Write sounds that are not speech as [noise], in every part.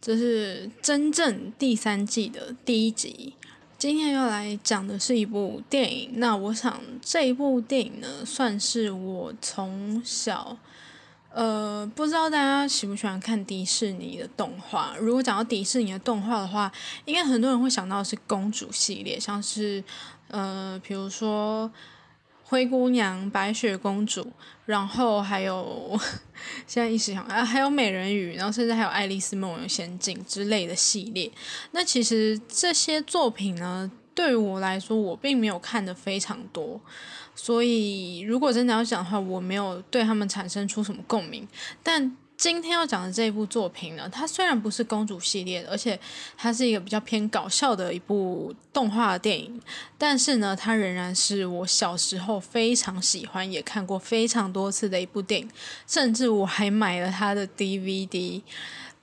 这是真正第三季的第一集。今天要来讲的是一部电影。那我想这一部电影呢，算是我从小，呃，不知道大家喜不喜欢看迪士尼的动画。如果讲到迪士尼的动画的话，应该很多人会想到是公主系列，像是呃，比如说。灰姑娘、白雪公主，然后还有现在一时想啊，还有美人鱼，然后甚至还有爱丽丝梦游仙境之类的系列。那其实这些作品呢，对于我来说，我并没有看的非常多，所以如果真的要讲的话，我没有对他们产生出什么共鸣，但。今天要讲的这一部作品呢，它虽然不是公主系列的，而且它是一个比较偏搞笑的一部动画电影，但是呢，它仍然是我小时候非常喜欢，也看过非常多次的一部电影，甚至我还买了它的 DVD。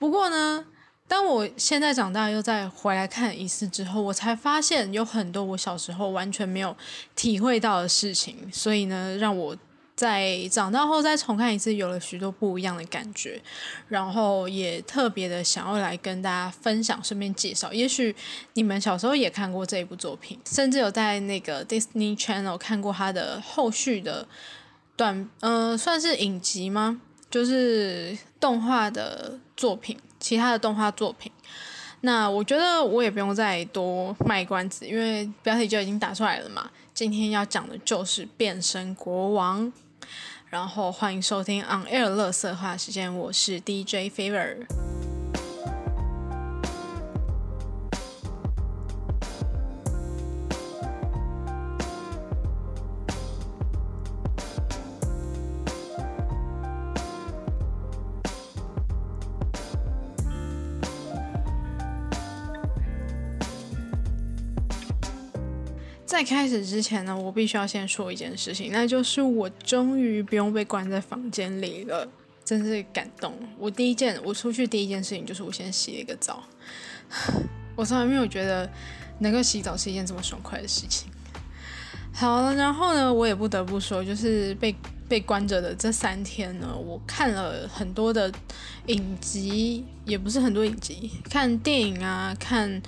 不过呢，当我现在长大又再回来看一次之后，我才发现有很多我小时候完全没有体会到的事情，所以呢，让我。在长大后再重看一次，有了许多不一样的感觉，然后也特别的想要来跟大家分享，顺便介绍。也许你们小时候也看过这一部作品，甚至有在那个 Disney Channel 看过它的后续的短，呃，算是影集吗？就是动画的作品，其他的动画作品。那我觉得我也不用再多卖关子，因为标题就已经打出来了嘛。今天要讲的就是《变身国王》。然后欢迎收听 On Air 乐色话时间，我是 DJ Fever。在开始之前呢，我必须要先说一件事情，那就是我终于不用被关在房间里了，真是感动。我第一件，我出去第一件事情就是我先洗了一个澡，[laughs] 我从来没有觉得能够洗澡是一件这么爽快的事情。好了，然后呢，我也不得不说，就是被被关着的这三天呢，我看了很多的影集，也不是很多影集，看电影啊，看。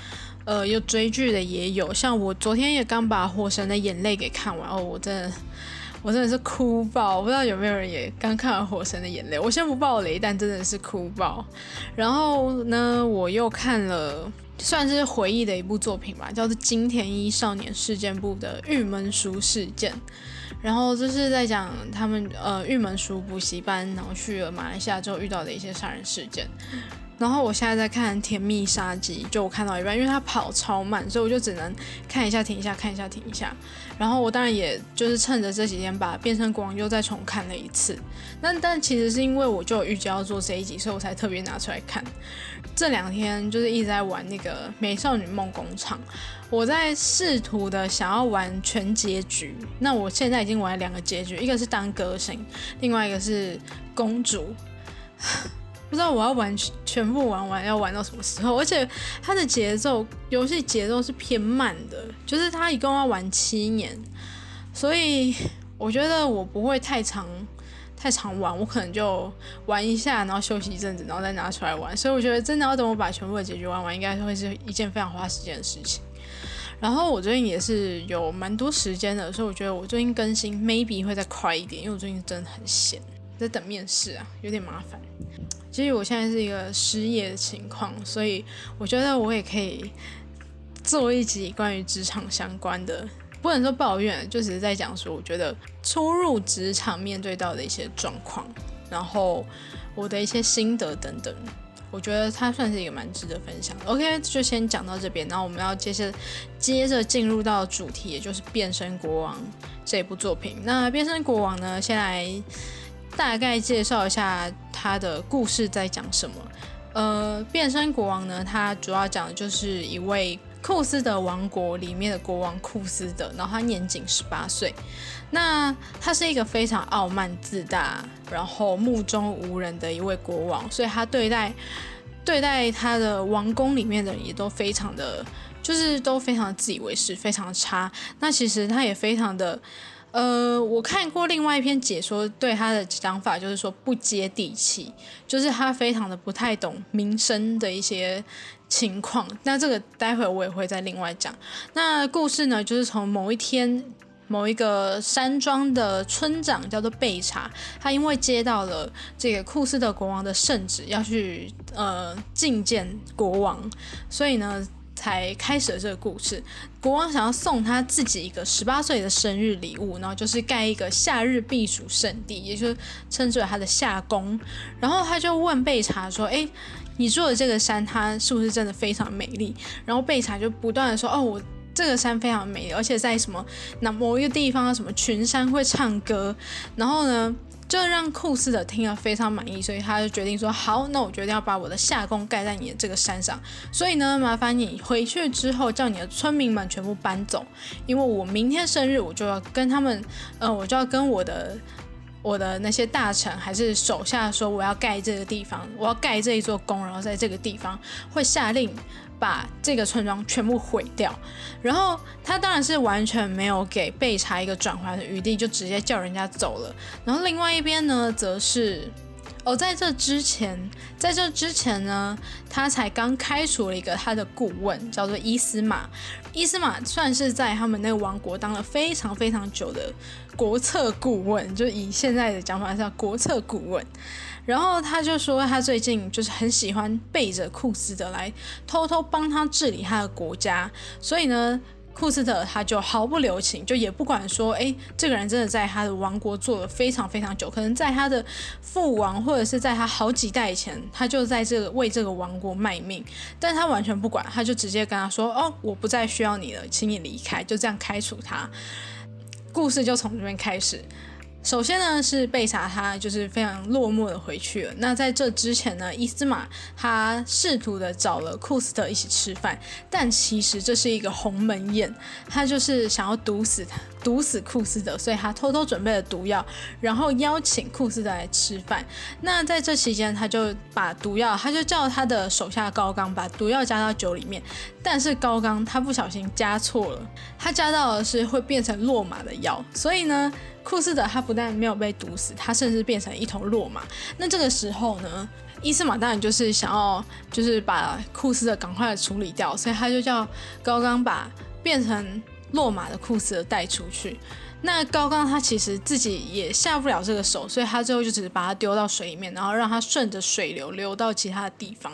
呃，有追剧的也有，像我昨天也刚把《火神的眼泪》给看完哦，我真的，我真的是哭爆！我不知道有没有人也刚看完《火神的眼泪》，我先不爆雷，但真的是哭爆。然后呢，我又看了算是回忆的一部作品吧，叫做金田一少年事件部的《玉门书事件》，然后就是在讲他们呃玉门书补习班，然后去了马来西亚之后遇到的一些杀人事件。然后我现在在看《甜蜜杀机》，就我看到一半，因为它跑超慢，所以我就只能看一下停一下，看一下停一下。然后我当然也就是趁着这几天把《变身国王》又再重看了一次。那但其实是因为我就预计要做这一集，所以我才特别拿出来看。这两天就是一直在玩那个《美少女梦工厂》，我在试图的想要玩全结局。那我现在已经玩两个结局，一个是当歌星，另外一个是公主。不知道我要玩全部玩完要玩到什么时候，而且它的节奏游戏节奏是偏慢的，就是它一共要玩七年，所以我觉得我不会太长太长玩，我可能就玩一下，然后休息一阵子，然后再拿出来玩。所以我觉得真的要等我把全部的结局玩完，应该会是一件非常花时间的事情。然后我最近也是有蛮多时间的，所以我觉得我最近更新 maybe 会再快一点，因为我最近真的很闲，在等面试啊，有点麻烦。其实我现在是一个失业的情况，所以我觉得我也可以做一集关于职场相关的，不能说抱怨，就只是在讲说，我觉得初入职场面对到的一些状况，然后我的一些心得等等，我觉得它算是一个蛮值得分享的。OK，就先讲到这边，然后我们要接着接着进入到主题，也就是《变身国王》这部作品。那《变身国王》呢，先来。大概介绍一下他的故事在讲什么。呃，变身国王呢，他主要讲的就是一位库斯的王国里面的国王库斯的，然后他年仅十八岁。那他是一个非常傲慢自大，然后目中无人的一位国王，所以他对待对待他的王宫里面的人也都非常的，就是都非常自以为是，非常差。那其实他也非常的。呃，我看过另外一篇解说，对他的讲法就是说不接地气，就是他非常的不太懂民生的一些情况。那这个待会我也会再另外讲。那故事呢，就是从某一天，某一个山庄的村长叫做贝查，他因为接到了这个库斯的国王的圣旨，要去呃觐见国王，所以呢。才开始了这个故事。国王想要送他自己一个十八岁的生日礼物，然后就是盖一个夏日避暑胜地，也就是称之为他的夏宫。然后他就问贝查说：“哎，你住的这个山，它是不是真的非常美丽？”然后贝查就不断的说：“哦，我这个山非常美丽，而且在什么那某一个地方，什么群山会唱歌。”然后呢？就让库斯的听了非常满意，所以他就决定说：“好，那我决定要把我的夏宫盖在你的这个山上。所以呢，麻烦你回去之后叫你的村民们全部搬走，因为我明天生日，我就要跟他们，呃，我就要跟我的我的那些大臣还是手下说，我要盖这个地方，我要盖这一座宫，然后在这个地方会下令。”把这个村庄全部毁掉，然后他当然是完全没有给贝查一个转圜的余地，就直接叫人家走了。然后另外一边呢，则是哦，在这之前，在这之前呢，他才刚开除了一个他的顾问，叫做伊斯玛。伊斯玛算是在他们那个王国当了非常非常久的国策顾问，就以现在的讲法叫国策顾问。然后他就说，他最近就是很喜欢背着库斯德来偷偷帮他治理他的国家，所以呢，库斯特他就毫不留情，就也不管说，哎，这个人真的在他的王国做了非常非常久，可能在他的父王或者是在他好几代以前，他就在这个为这个王国卖命，但他完全不管，他就直接跟他说，哦，我不再需要你了，请你离开，就这样开除他。故事就从这边开始。首先呢，是贝查他就是非常落寞的回去了。那在这之前呢，伊斯玛他试图的找了库斯特一起吃饭，但其实这是一个鸿门宴，他就是想要毒死他，毒死库斯特，所以他偷偷准备了毒药，然后邀请库斯特来吃饭。那在这期间，他就把毒药，他就叫他的手下高刚把毒药加到酒里面，但是高刚他不小心加错了，他加到的是会变成落马的药，所以呢。库斯的他不但没有被毒死，他甚至变成一头落马。那这个时候呢，伊斯玛当然就是想要，就是把库斯的赶快处理掉，所以他就叫高刚把变成落马的库斯带出去。那高刚他其实自己也下不了这个手，所以他最后就只是把他丢到水里面，然后让他顺着水流流到其他的地方。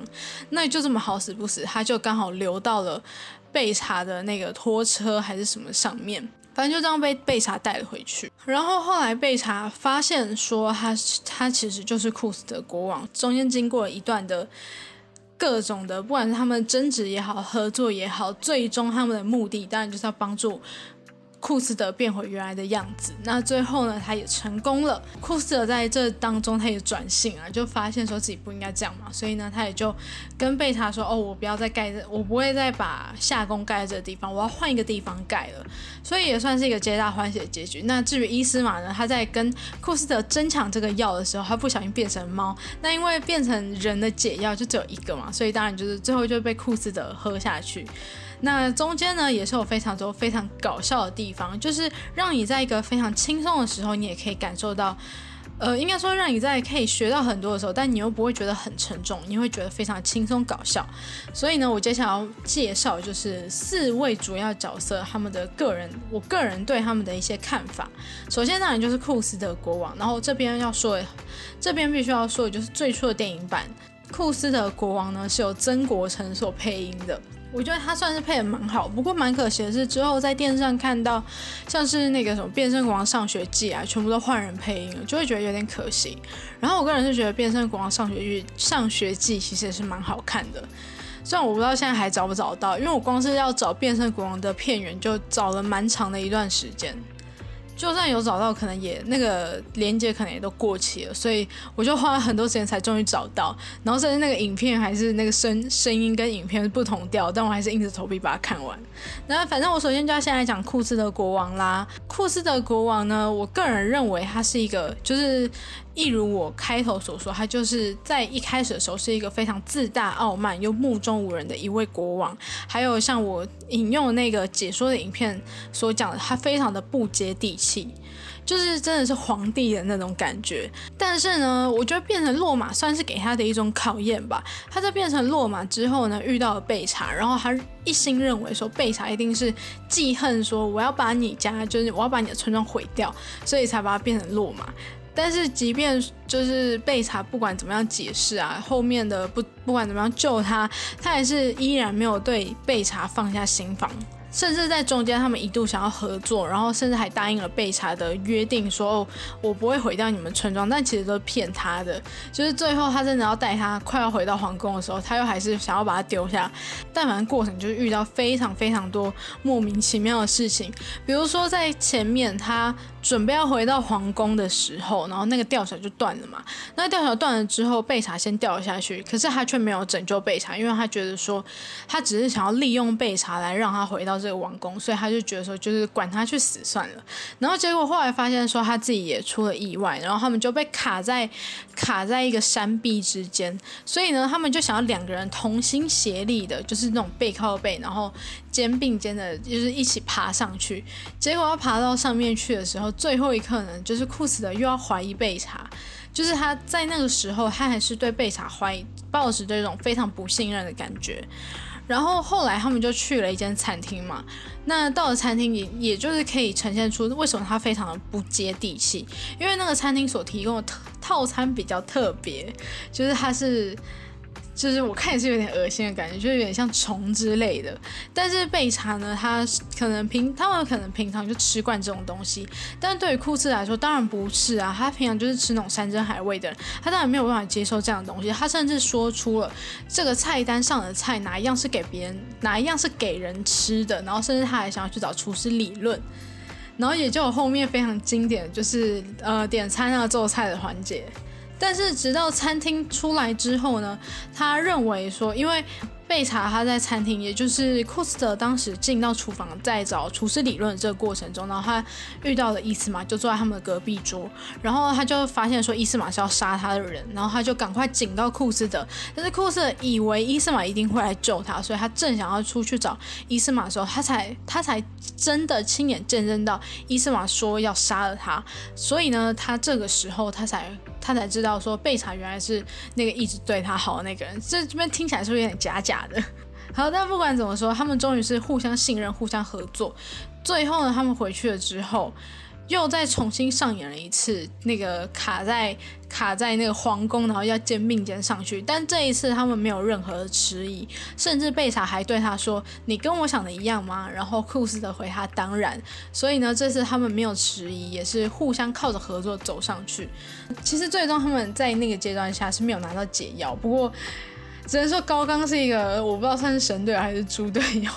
那就这么好死不死，他就刚好流到了被查的那个拖车还是什么上面。反正就这样被贝查带了回去，然后后来贝查发现说他他其实就是库斯的国王，中间经过了一段的各种的，不管是他们争执也好，合作也好，最终他们的目的当然就是要帮助。库斯德变回原来的样子，那最后呢，他也成功了。库斯德在这当中，他也转性啊，就发现说自己不应该这样嘛，所以呢，他也就跟贝塔说：“哦，我不要再盖这，我不会再把夏宫盖在这个地方，我要换一个地方盖了。”所以也算是一个皆大欢喜的结局。那至于伊斯玛呢，他在跟库斯德争抢这个药的时候，他不小心变成猫，那因为变成人的解药就只有一个嘛，所以当然就是最后就被库斯德喝下去。那中间呢，也是有非常多非常搞笑的地方，就是让你在一个非常轻松的时候，你也可以感受到，呃，应该说让你在可以学到很多的时候，但你又不会觉得很沉重，你会觉得非常轻松搞笑。所以呢，我接下来要介绍就是四位主要角色他们的个人，我个人对他们的一些看法。首先当然就是库斯的国王，然后这边要说，这边必须要说的就是最初的电影版库斯的国王呢，是由曾国成所配音的。我觉得他算是配的蛮好，不过蛮可惜的是，之后在电视上看到像是那个什么《变身国王上学记》啊，全部都换人配音了，就会觉得有点可惜。然后我个人是觉得《变身国王上学记》上学记其实也是蛮好看的，虽然我不知道现在还找不找到，因为我光是要找《变身国王》的片源就找了蛮长的一段时间。就算有找到，可能也那个连接可能也都过期了，所以我就花了很多时间才终于找到。然后甚至那个影片还是那个声声音跟影片是不同调，但我还是硬着头皮把它看完。那反正我首先就要先来讲库斯的国王啦。库斯的国王呢，我个人认为他是一个就是。一如我开头所说，他就是在一开始的时候是一个非常自大、傲慢又目中无人的一位国王。还有像我引用那个解说的影片所讲的，他非常的不接地气。就是真的是皇帝的那种感觉，但是呢，我觉得变成落马算是给他的一种考验吧。他在变成落马之后呢，遇到了贝查，然后他一心认为说贝查一定是记恨，说我要把你家，就是我要把你的村庄毁掉，所以才把他变成落马。但是即便就是贝查不管怎么样解释啊，后面的不不管怎么样救他，他还是依然没有对贝查放下心防。甚至在中间，他们一度想要合作，然后甚至还答应了贝查的约定，说，我不会毁掉你们村庄，但其实都是骗他的。就是最后他真的要带他快要回到皇宫的时候，他又还是想要把他丢下。但反正过程就是遇到非常非常多莫名其妙的事情，比如说在前面他准备要回到皇宫的时候，然后那个吊桥就断了嘛。那吊桥断了之后，贝查先掉了下去，可是他却没有拯救贝查，因为他觉得说他只是想要利用贝查来让他回到。这个王宫，所以他就觉得说，就是管他去死算了。然后结果后来发现说，他自己也出了意外，然后他们就被卡在卡在一个山壁之间。所以呢，他们就想要两个人同心协力的，就是那种背靠背，然后肩并肩的，就是一起爬上去。结果要爬到上面去的时候，最后一刻呢，就是库斯的又要怀疑贝查，就是他在那个时候，他还是对贝查怀，抱着这种非常不信任的感觉。然后后来他们就去了一间餐厅嘛，那到了餐厅也也就是可以呈现出为什么它非常的不接地气，因为那个餐厅所提供的套餐比较特别，就是它是。就是我看也是有点恶心的感觉，就是有点像虫之类的。但是贝茶呢，他可能平他们可能平常就吃惯这种东西，但对于库斯来说，当然不是啊。他平常就是吃那种山珍海味的，他当然没有办法接受这样的东西。他甚至说出了这个菜单上的菜哪一样是给别人，哪一样是给人吃的，然后甚至他还想要去找厨师理论。然后也就后面非常经典，就是呃点餐啊做菜的环节。但是直到餐厅出来之后呢，他认为说，因为贝查他在餐厅，也就是库斯特当时进到厨房在找厨师理论这个过程中，然后他遇到了伊斯玛，就坐在他们的隔壁桌，然后他就发现说伊斯玛是要杀他的人，然后他就赶快警告库斯特，但是库斯特以为伊斯玛一定会来救他，所以他正想要出去找伊斯玛的时候，他才他才真的亲眼见证到伊斯玛说要杀了他，所以呢，他这个时候他才。他才知道说贝查原来是那个一直对他好的那个人，这这边听起来是不是有点假假的？[laughs] 好，但不管怎么说，他们终于是互相信任、互相合作。最后呢，他们回去了之后。又再重新上演了一次，那个卡在卡在那个皇宫，然后要肩并肩上去，但这一次他们没有任何的迟疑，甚至贝塔还对他说：“你跟我想的一样吗？”然后库斯的回他：“当然。”所以呢，这次他们没有迟疑，也是互相靠着合作走上去。[laughs] 其实最终他们在那个阶段下是没有拿到解药，不过只能说高刚是一个我不知道算是神队友还是猪队友。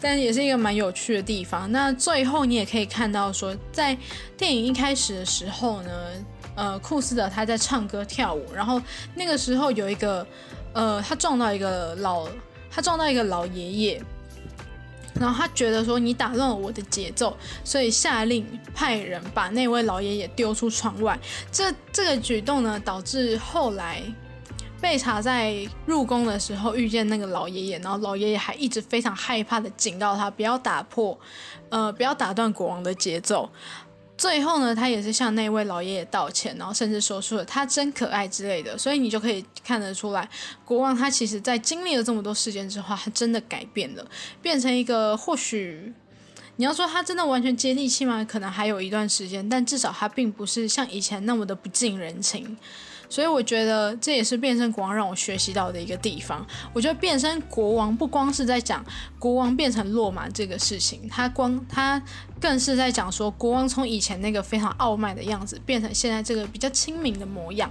但也是一个蛮有趣的地方。那最后你也可以看到，说在电影一开始的时候呢，呃，库斯的他在唱歌跳舞，然后那个时候有一个，呃，他撞到一个老，他撞到一个老爷爷，然后他觉得说你打乱了我的节奏，所以下令派人把那位老爷爷丢出窗外。这这个举动呢，导致后来。贝查在入宫的时候遇见那个老爷爷，然后老爷爷还一直非常害怕的警告他不要打破，呃，不要打断国王的节奏。最后呢，他也是向那位老爷爷道歉，然后甚至说出了他真可爱之类的。所以你就可以看得出来，国王他其实在经历了这么多事件之后，他真的改变了，变成一个或许你要说他真的完全接地气吗？可能还有一段时间，但至少他并不是像以前那么的不近人情。所以我觉得这也是变身国王让我学习到的一个地方。我觉得变身国王不光是在讲国王变成落马这个事情，他光他更是在讲说国王从以前那个非常傲慢的样子变成现在这个比较亲民的模样。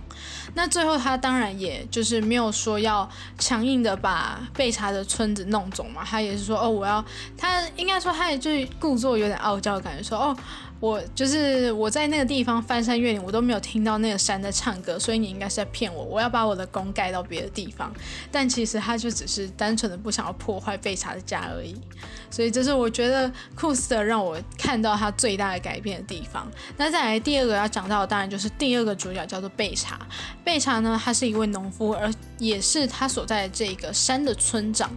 那最后他当然也就是没有说要强硬的把贝查的村子弄走嘛，他也是说哦我要他应该说他也就是故作有点傲娇的感觉说哦。我就是我在那个地方翻山越岭，我都没有听到那个山在唱歌，所以你应该是在骗我。我要把我的宫盖到别的地方，但其实他就只是单纯的不想要破坏贝查的家而已。所以这是我觉得库斯特让我看到他最大的改变的地方。那再来第二个要讲到的，当然就是第二个主角叫做贝查。贝查呢，他是一位农夫，而也是他所在的这个山的村长。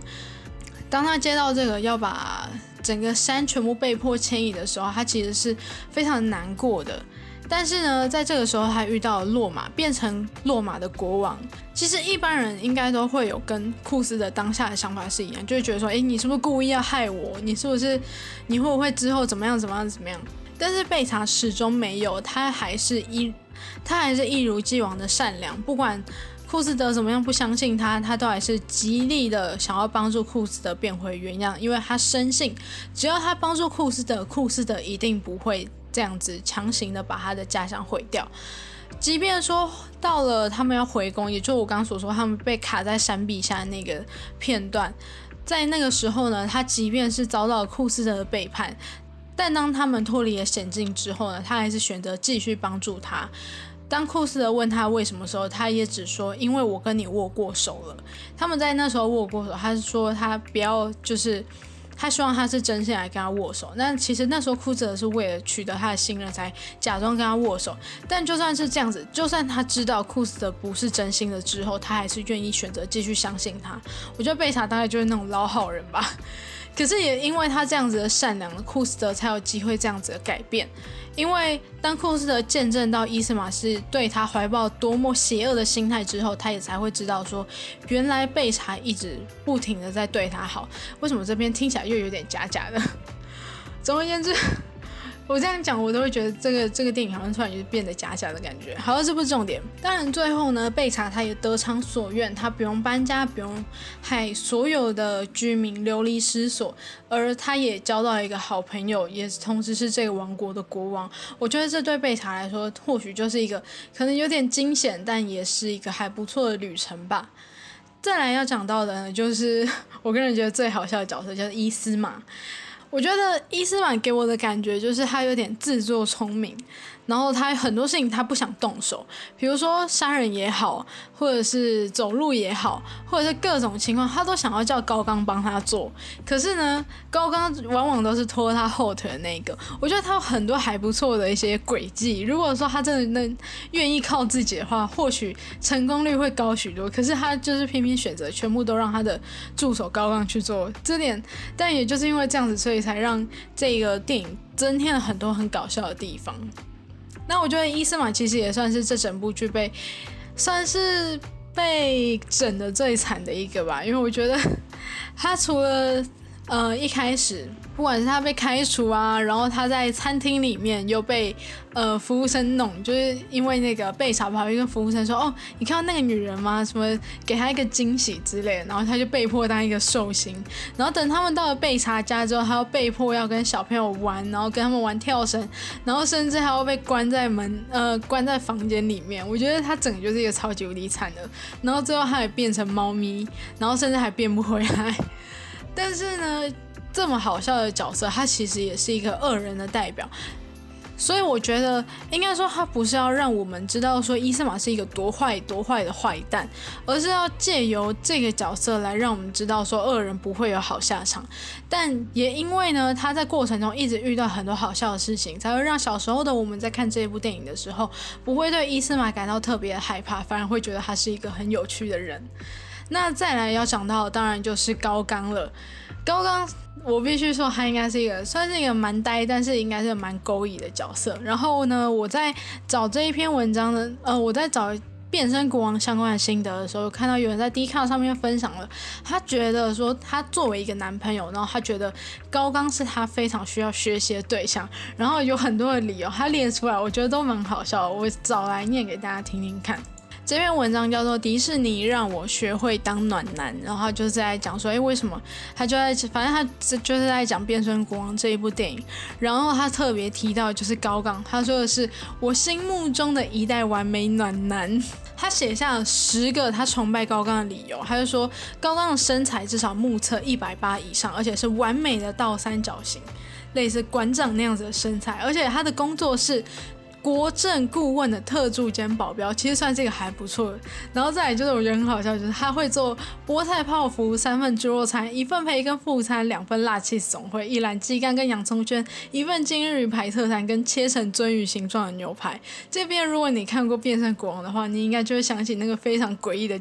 当他接到这个要把整个山全部被迫迁移的时候，他其实是非常难过的。但是呢，在这个时候，他遇到了落马，变成落马的国王。其实一般人应该都会有跟库斯的当下的想法是一样，就会觉得说，哎，你是不是故意要害我？你是不是你会不会之后怎么样怎么样怎么样？但是贝查始终没有，他还是一他还是一如既往的善良，不管库斯德怎么样不相信他，他都还是极力的想要帮助库斯德变回原样，因为他深信，只要他帮助库斯德，库斯德一定不会。这样子强行的把他的家乡毁掉，即便说到了他们要回宫，也就我刚刚所说，他们被卡在山壁下那个片段，在那个时候呢，他即便是遭到库斯特的背叛，但当他们脱离了险境之后呢，他还是选择继续帮助他。当库斯特问他为什么时候，他也只说因为我跟你握过手了。他们在那时候握过手，他是说他不要就是。他希望他是真心来跟他握手，那其实那时候库兹是为了取得他的信任才假装跟他握手。但就算是这样子，就算他知道库斯的不是真心的之后，他还是愿意选择继续相信他。我觉得贝塔大概就是那种老好人吧。可是也因为他这样子的善良，库斯德才有机会这样子的改变。因为当库斯德见证到伊斯玛是对他怀抱多么邪恶的心态之后，他也才会知道说，原来贝查一直不停的在对他好。为什么这边听起来又有点假假的？[laughs] 总而言之。我这样讲，我都会觉得这个这个电影好像突然就变得假假的感觉。好，这不是重点。当然，最后呢，贝查他也得偿所愿，他不用搬家，不用害所有的居民流离失所，而他也交到一个好朋友，也同时是这个王国的国王。我觉得这对贝查来说，或许就是一个可能有点惊险，但也是一个还不错的旅程吧。再来要讲到的呢，就是 [laughs] 我个人觉得最好笑的角色，就是伊斯玛。我觉得伊斯曼给我的感觉就是他有点自作聪明。然后他很多事情他不想动手，比如说杀人也好，或者是走路也好，或者是各种情况，他都想要叫高刚帮他做。可是呢，高刚往往都是拖他后腿的那个。我觉得他有很多还不错的一些轨迹。如果说他真的能愿意靠自己的话，或许成功率会高许多。可是他就是偏偏选择全部都让他的助手高刚去做这点，但也就是因为这样子，所以才让这个电影增添了很多很搞笑的地方。那我觉得伊斯玛其实也算是这整部剧被算是被整的最惨的一个吧，因为我觉得 [laughs] 他除了呃一开始。不管是他被开除啊，然后他在餐厅里面又被呃服务生弄，就是因为那个被查跑去跟服务生说：“哦，你看到那个女人吗？什么给她一个惊喜之类的。”然后他就被迫当一个寿星。然后等他们到了被查家之后，他又被迫要跟小朋友玩，然后跟他们玩跳绳，然后甚至还要被关在门呃关在房间里面。我觉得他整个就是一个超级无敌惨的。然后最后他也变成猫咪，然后甚至还变不回来。但是呢。这么好笑的角色，他其实也是一个恶人的代表，所以我觉得应该说他不是要让我们知道说伊斯玛是一个多坏多坏的坏蛋，而是要借由这个角色来让我们知道说恶人不会有好下场。但也因为呢，他在过程中一直遇到很多好笑的事情，才会让小时候的我们在看这部电影的时候，不会对伊斯玛感到特别害怕，反而会觉得他是一个很有趣的人。那再来要讲到，当然就是高刚了，高刚。我必须说，他应该是一个算是一个蛮呆，但是应该是蛮勾引的角色。然后呢，我在找这一篇文章的，呃，我在找变身国王相关的心得的时候，看到有人在 d 卡上面分享了，他觉得说他作为一个男朋友，然后他觉得高刚是他非常需要学习的对象，然后有很多的理由，他列出来，我觉得都蛮好笑，我找来念给大家听听看。这篇文章叫做《迪士尼让我学会当暖男》，然后就是在讲说，哎，为什么他就在，反正他就是在讲《变身国王》这一部电影，然后他特别提到就是高杠，他说的是我心目中的一代完美暖男，他写下了十个他崇拜高杠的理由，他就说高杠的身材至少目测一百八以上，而且是完美的倒三角形，类似馆长那样子的身材，而且他的工作是。国政顾问的特助兼保镖，其实算这个还不错。然后再来就是我觉得很好笑，就是他会做菠菜泡芙、三份猪肉餐、一份培根副餐、两份辣气总会、一篮鸡肝跟洋葱圈、一份今日鱼排特餐跟切成鳟鱼形状的牛排。这边如果你看过《变身国王》的话，你应该就会想起那个非常诡异的。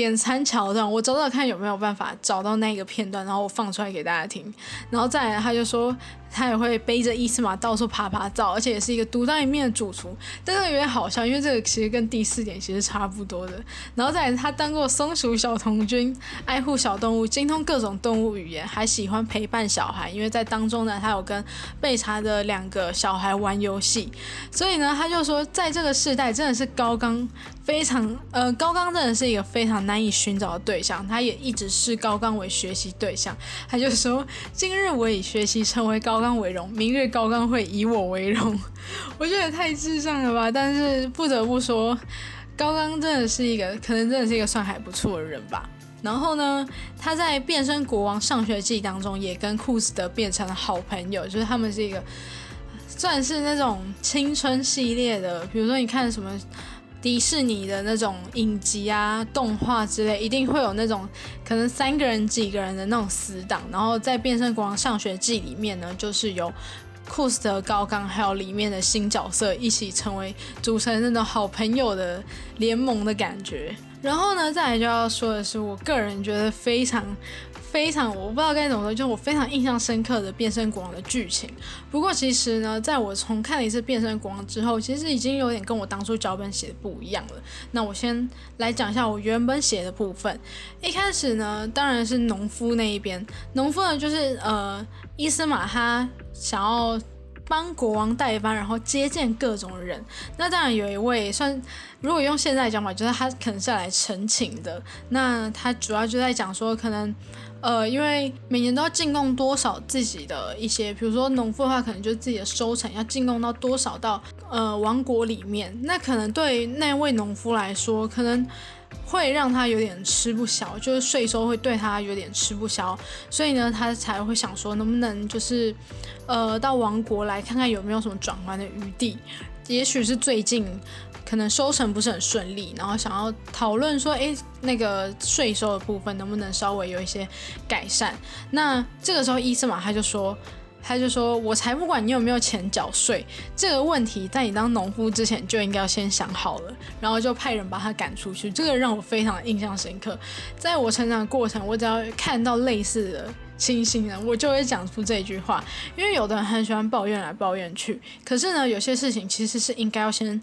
点餐桥段，我找找看有没有办法找到那个片段，然后我放出来给大家听。然后再来，他就说他也会背着伊斯玛到处爬爬照，而且也是一个独当一面的主厨。但是有点好笑，因为这个其实跟第四点其实差不多的。然后再来，他当过松鼠小童军，爱护小动物，精通各种动物语言，还喜欢陪伴小孩。因为在当中呢，他有跟被查的两个小孩玩游戏，所以呢，他就说在这个时代真的是高刚。非常呃，高刚真的是一个非常难以寻找的对象，他也一直视高刚为学习对象。他就说：“今日我以学习成为高刚为荣，明日高刚会以我为荣。[laughs] ”我觉得太智障了吧！但是不得不说，高刚真的是一个可能真的是一个算还不错的人吧。然后呢，他在变身国王上学季当中也跟库斯德变成了好朋友，就是他们是一个算是那种青春系列的，比如说你看什么。迪士尼的那种影集啊、动画之类，一定会有那种可能三个人、几个人的那种死党。然后在《变身国王上学记》里面呢，就是有库斯特、高刚，还有里面的新角色一起成为组成那种好朋友的联盟的感觉。然后呢，再来就要说的是，我个人觉得非常。非常，我不知道该怎么说，就是我非常印象深刻的变身国王的剧情。不过其实呢，在我重看了一次变身国王之后，其实已经有点跟我当初脚本写的不一样了。那我先来讲一下我原本写的部分。一开始呢，当然是农夫那一边，农夫呢就是呃伊斯玛他想要帮国王代班，然后接见各种人。那当然有一位算，如果用现在讲法，就是他可能是来陈情的。那他主要就在讲说可能。呃，因为每年都要进贡多少自己的一些，比如说农夫的话，可能就是自己的收成要进贡到多少到呃王国里面，那可能对那位农夫来说，可能会让他有点吃不消，就是税收会对他有点吃不消，所以呢，他才会想说，能不能就是呃到王国来看看有没有什么转换的余地，也许是最近。可能收成不是很顺利，然后想要讨论说，哎，那个税收的部分能不能稍微有一些改善？那这个时候伊斯玛他就说，他就说我才不管你有没有钱缴税，这个问题在你当农夫之前就应该要先想好了，然后就派人把他赶出去。这个让我非常印象深刻，在我成长的过程，我只要看到类似的情形呢，我就会讲出这句话，因为有的人很喜欢抱怨来抱怨去，可是呢，有些事情其实是应该要先。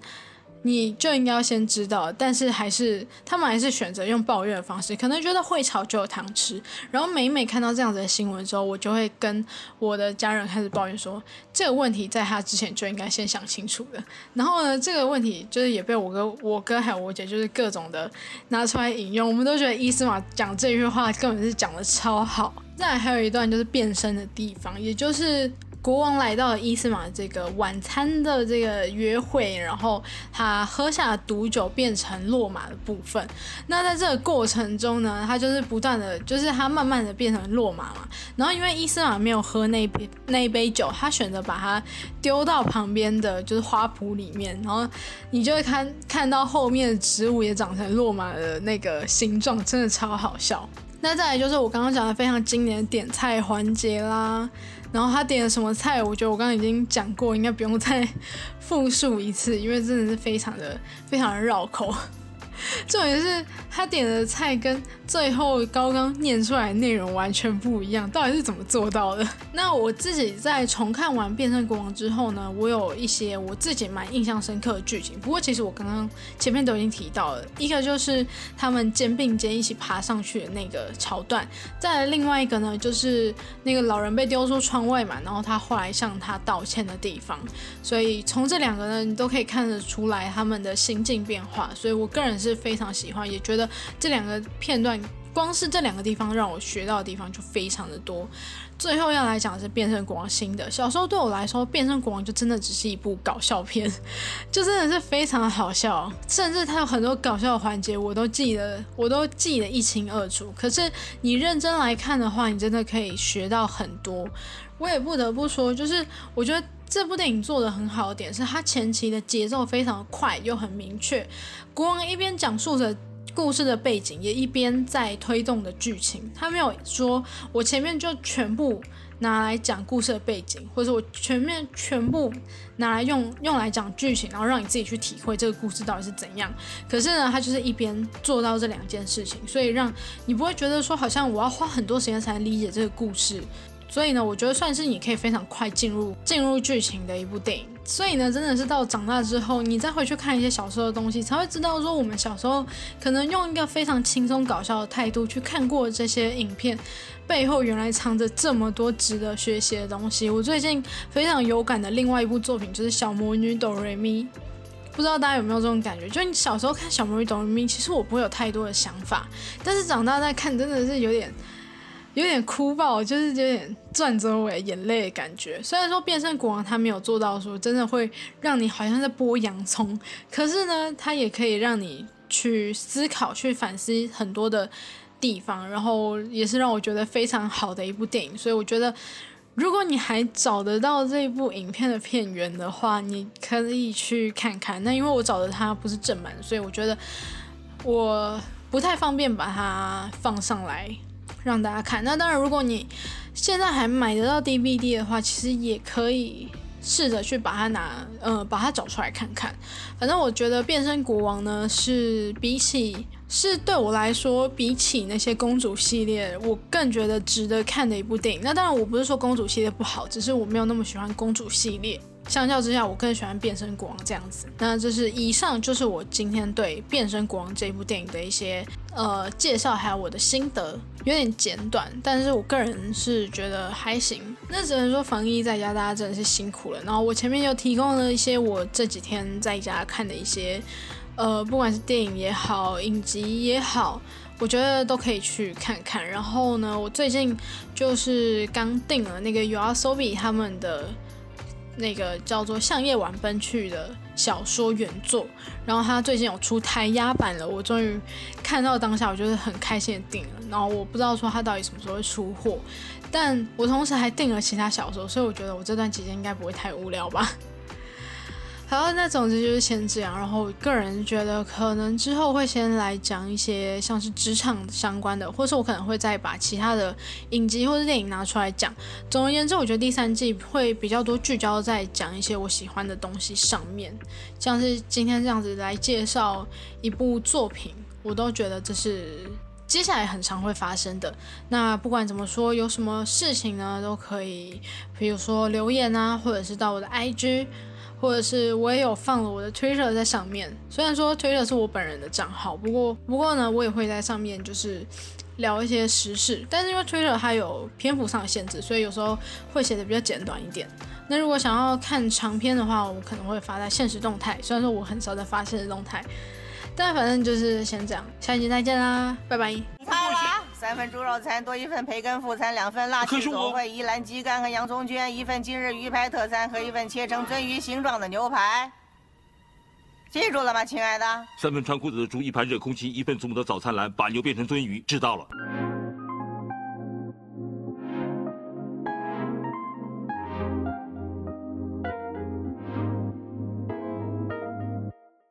你就应该先知道，但是还是他们还是选择用抱怨的方式，可能觉得会吵就有糖吃。然后每每看到这样子的新闻之后，我就会跟我的家人开始抱怨说，这个问题在他之前就应该先想清楚的。然后呢，这个问题就是也被我哥、我哥还有我姐就是各种的拿出来引用，我们都觉得伊斯玛讲这句话根本是讲的超好。再还有一段就是变身的地方，也就是。国王来到了伊斯玛这个晚餐的这个约会，然后他喝下毒酒变成落马的部分。那在这个过程中呢，他就是不断的，就是他慢慢的变成落马嘛。然后因为伊斯玛没有喝那杯那一杯酒，他选择把它丢到旁边的就是花圃里面，然后你就会看看到后面的植物也长成落马的那个形状，真的超好笑。那再来就是我刚刚讲的非常经典的点菜环节啦。然后他点了什么菜？我觉得我刚刚已经讲过，应该不用再复述一次，因为真的是非常的非常的绕口。[laughs] 重点是他点的菜跟最后刚刚念出来内容完全不一样，到底是怎么做到的？[laughs] 那我自己在重看完《变身国王》之后呢，我有一些我自己蛮印象深刻的剧情。不过其实我刚刚前面都已经提到了，一个就是他们肩并肩一起爬上去的那个桥段，再来另外一个呢，就是那个老人被丢出窗外嘛，然后他后来向他道歉的地方。所以从这两个呢，你都可以看得出来他们的心境变化。所以我个人是非常喜欢，也觉得这两个片段。光是这两个地方让我学到的地方就非常的多。最后要来讲的是《变身国王》新的。小时候对我来说，《变身国王》就真的只是一部搞笑片，[laughs] 就真的是非常的好笑，甚至它有很多搞笑的环节，我都记得，我都记得一清二楚。可是你认真来看的话，你真的可以学到很多。我也不得不说，就是我觉得这部电影做的很好的点是，它前期的节奏非常快又很明确。国王一边讲述着。故事的背景也一边在推动的剧情，他没有说我前面就全部拿来讲故事的背景，或者我全面全部拿来用用来讲剧情，然后让你自己去体会这个故事到底是怎样。可是呢，他就是一边做到这两件事情，所以让你不会觉得说好像我要花很多时间才能理解这个故事。所以呢，我觉得算是你可以非常快进入进入剧情的一部电影。所以呢，真的是到长大之后，你再回去看一些小时候的东西，才会知道说我们小时候可能用一个非常轻松搞笑的态度去看过这些影片，背后原来藏着这么多值得学习的东西。我最近非常有感的另外一部作品就是《小魔女哆瑞咪》，不知道大家有没有这种感觉？就你小时候看《小魔女哆瑞咪》，其实我不会有太多的想法，但是长大再看，真的是有点。有点哭爆，就是有点转着尾眼泪的感觉。虽然说变身国王他没有做到说真的会让你好像在剥洋葱，可是呢，他也可以让你去思考、去反思很多的地方，然后也是让我觉得非常好的一部电影。所以我觉得，如果你还找得到这部影片的片源的话，你可以去看看。那因为我找的它不是正版，所以我觉得我不太方便把它放上来。让大家看。那当然，如果你现在还买得到 DVD 的话，其实也可以试着去把它拿，呃，把它找出来看看。反正我觉得《变身国王》呢，是比起是对我来说，比起那些公主系列，我更觉得值得看的一部电影。那当然，我不是说公主系列不好，只是我没有那么喜欢公主系列。相较之下，我更喜欢《变身国王》这样子。那这是以上就是我今天对《变身国王》这部电影的一些呃介绍，还有我的心得，有点简短，但是我个人是觉得还行。那只能说防疫在家，大家真的是辛苦了。然后我前面又提供了一些我这几天在家看的一些呃，不管是电影也好，影集也好，我觉得都可以去看看。然后呢，我最近就是刚订了那个 u r s o b i 他们的。那个叫做《向夜晚奔去》的小说原作，然后他最近有出台压版了，我终于看到当下，我就是很开心的订了。然后我不知道说他到底什么时候会出货，但我同时还订了其他小说，所以我觉得我这段期间应该不会太无聊吧。好，那总之就是先这样。然后个人觉得，可能之后会先来讲一些像是职场相关的，或是我可能会再把其他的影集或者电影拿出来讲。总而言之，我觉得第三季会比较多聚焦在讲一些我喜欢的东西上面，像是今天这样子来介绍一部作品，我都觉得这是接下来很常会发生的。那不管怎么说，有什么事情呢，都可以，比如说留言啊，或者是到我的 IG。或者是我也有放了我的 Twitter 在上面，虽然说 Twitter 是我本人的账号，不过不过呢，我也会在上面就是聊一些时事，但是因为 Twitter 它有篇幅上的限制，所以有时候会写的比较简短一点。那如果想要看长篇的话，我可能会发在现实动态，虽然说我很少在发现实动态。但反正就是先这样，下一期再见啦，拜拜。三份猪肉餐，多一份培根副餐，两份辣鸡总会，一篮鸡肝和洋葱圈，一份今日鱼排特餐和一份切成鳟鱼形状的牛排。记住了吗，亲爱的？三份穿裤子的猪，一盘热空气，一份祖母的早餐篮，把牛变成鳟鱼，知道了。